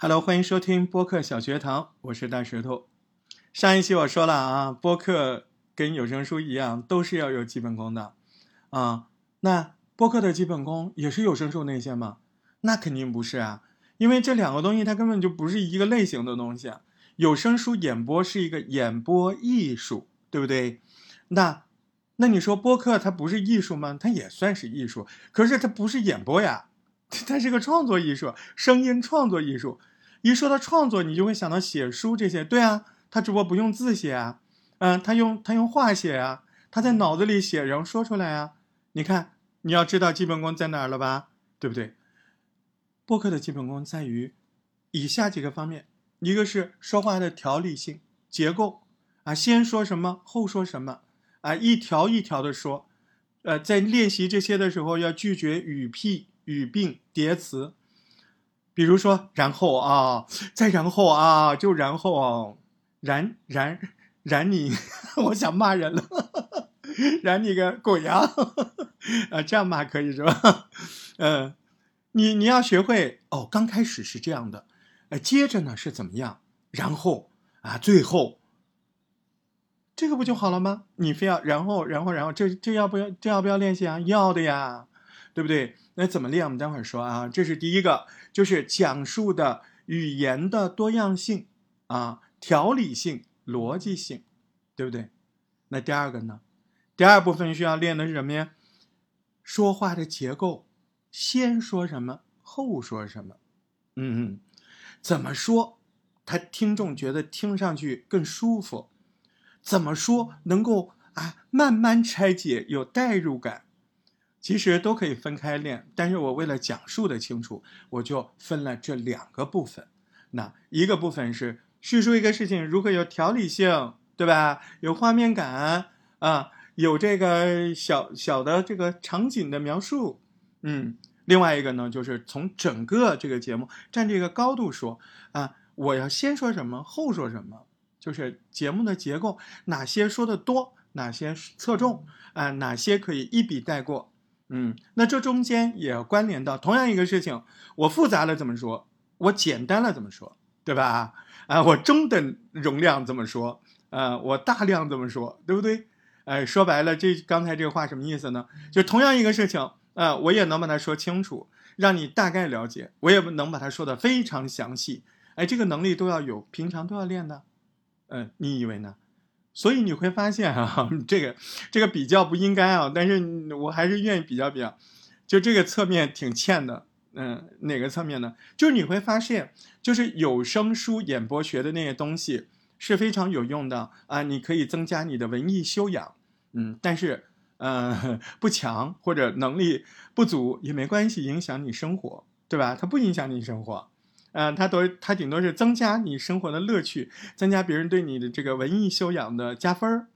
Hello，欢迎收听播客小学堂，我是大石头。上一期我说了啊，播客跟有声书一样，都是要有基本功的啊。那播客的基本功也是有声书那些吗？那肯定不是啊，因为这两个东西它根本就不是一个类型的东西。有声书演播是一个演播艺术，对不对？那那你说播客它不是艺术吗？它也算是艺术，可是它不是演播呀，它是个创作艺术，声音创作艺术。一说到创作，你就会想到写书这些，对啊，他只不过不用字写啊，嗯，他用他用话写啊，他在脑子里写，然后说出来啊。你看，你要知道基本功在哪儿了吧，对不对？播客的基本功在于以下几个方面：一个是说话的条理性、结构啊，先说什么，后说什么啊，一条一条的说。呃，在练习这些的时候，要拒绝语癖、语病、叠词。比如说，然后啊，再然后啊，就然后啊，然然然你，我想骂人了，然你个鬼呀！啊，这样骂可以是吧？嗯，你你要学会哦，刚开始是这样的，呃，接着呢是怎么样？然后啊，最后，这个不就好了吗？你非要然后然后然后，这这要不要这要不要练习啊？要的呀，对不对？那怎么练？我们待会儿说啊。这是第一个，就是讲述的语言的多样性啊，条理性、逻辑性，对不对？那第二个呢？第二部分需要练的是什么呀？说话的结构，先说什么，后说什么？嗯嗯，怎么说，他听众觉得听上去更舒服？怎么说能够啊慢慢拆解，有代入感？其实都可以分开练，但是我为了讲述的清楚，我就分了这两个部分。那一个部分是叙述一个事情如何有条理性，对吧？有画面感啊，有这个小小的这个场景的描述。嗯，另外一个呢，就是从整个这个节目站这个高度说啊，我要先说什么，后说什么，就是节目的结构，哪些说的多，哪些侧重啊，哪些可以一笔带过。嗯，那这中间也关联到同样一个事情，我复杂了怎么说？我简单了怎么说？对吧？啊，我中等容量怎么说？啊，我大量怎么说？对不对？哎，说白了，这刚才这个话什么意思呢？就同样一个事情，啊，我也能把它说清楚，让你大概了解，我也能把它说的非常详细。哎，这个能力都要有，平常都要练的。嗯，你以为呢？所以你会发现啊，这个这个比较不应该啊，但是我还是愿意比较比较，就这个侧面挺欠的，嗯，哪个侧面呢？就是你会发现，就是有声书演播学的那些东西是非常有用的啊，你可以增加你的文艺修养，嗯，但是呃不强或者能力不足也没关系，影响你生活，对吧？它不影响你生活。嗯，它都它顶多是增加你生活的乐趣，增加别人对你的这个文艺修养的加分儿。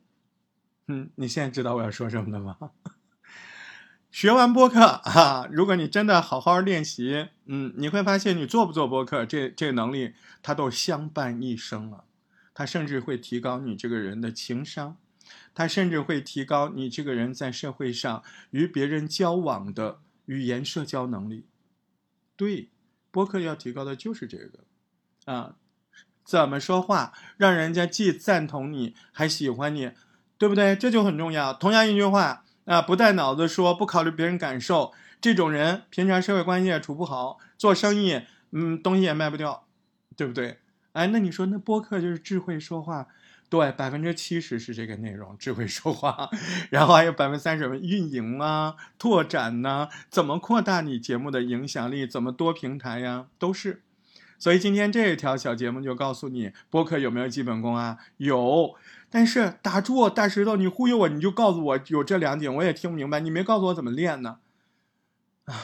嗯，你现在知道我要说什么了吗？学完播客啊，如果你真的好好练习，嗯，你会发现你做不做播客，这这个能力它都相伴一生了。它甚至会提高你这个人的情商，它甚至会提高你这个人在社会上与别人交往的语言社交能力。对。播客要提高的就是这个，啊，怎么说话让人家既赞同你还喜欢你，对不对？这就很重要。同样一句话啊，不带脑子说，不考虑别人感受，这种人平常社会关系也处不好，做生意，嗯，东西也卖不掉，对不对？哎，那你说那播客就是智慧说话。对，百分之七十是这个内容，智慧说话，然后还有百分之三十运营啊、拓展呐，怎么扩大你节目的影响力，怎么多平台呀，都是。所以今天这一条小节目就告诉你，播客有没有基本功啊？有，但是打住，大石头，你忽悠我，你就告诉我有这两点，我也听不明白，你没告诉我怎么练呢？啊，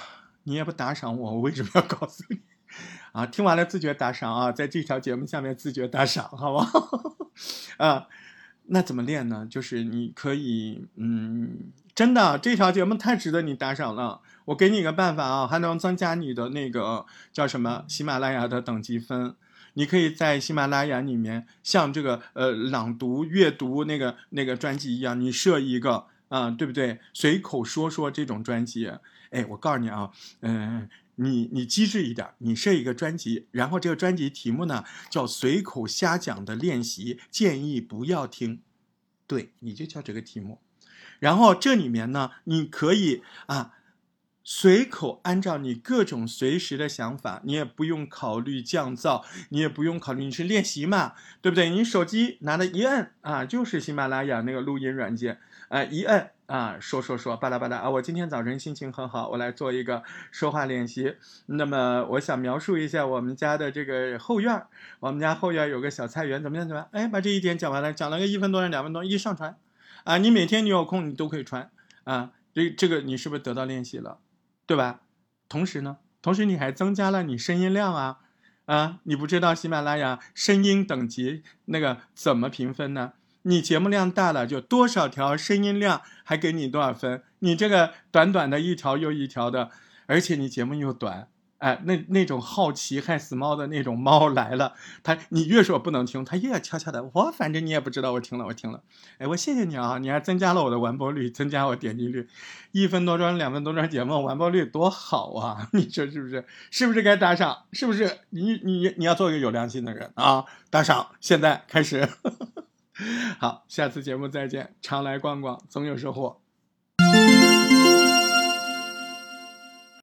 你也不打赏我，我为什么要告诉你？啊，听完了自觉打赏啊，在这条节目下面自觉打赏，好不好？啊，那怎么练呢？就是你可以，嗯，真的，这条节目太值得你打赏了。我给你一个办法啊，还能增加你的那个叫什么喜马拉雅的等级分。你可以在喜马拉雅里面，像这个呃朗读、阅读那个那个专辑一样，你设一个啊，对不对？随口说说这种专辑，哎，我告诉你啊，嗯。你你机智一点，你设一个专辑，然后这个专辑题目呢叫随口瞎讲的练习，建议不要听。对，你就叫这个题目。然后这里面呢，你可以啊。随口按照你各种随时的想法，你也不用考虑降噪，你也不用考虑你是练习嘛，对不对？你手机拿了一摁啊，就是喜马拉雅那个录音软件，啊，一摁啊，说说说，巴拉巴拉啊，我今天早晨心情很好，我来做一个说话练习。那么我想描述一下我们家的这个后院，我们家后院有个小菜园，怎么样？怎么样？哎，把这一点讲完了，讲了个一分多钟、两分钟，一上传，啊，你每天你有空你都可以传，啊，这这个你是不是得到练习了？对吧？同时呢，同时你还增加了你声音量啊啊！你不知道喜马拉雅声音等级那个怎么评分呢？你节目量大了，就多少条声音量还给你多少分？你这个短短的一条又一条的，而且你节目又短。哎，那那种好奇害死猫的那种猫来了，它你越说不能听，它越要悄悄的。我反正你也不知道，我听了，我听了。哎，我谢谢你啊，你还增加了我的完播率，增加我点击率，一分多钟、两分多钟节目完播率多好啊！你说是不是？是不是该打赏？是不是？你你你要做一个有良心的人啊！打赏，现在开始。好，下次节目再见，常来逛逛，总有收获。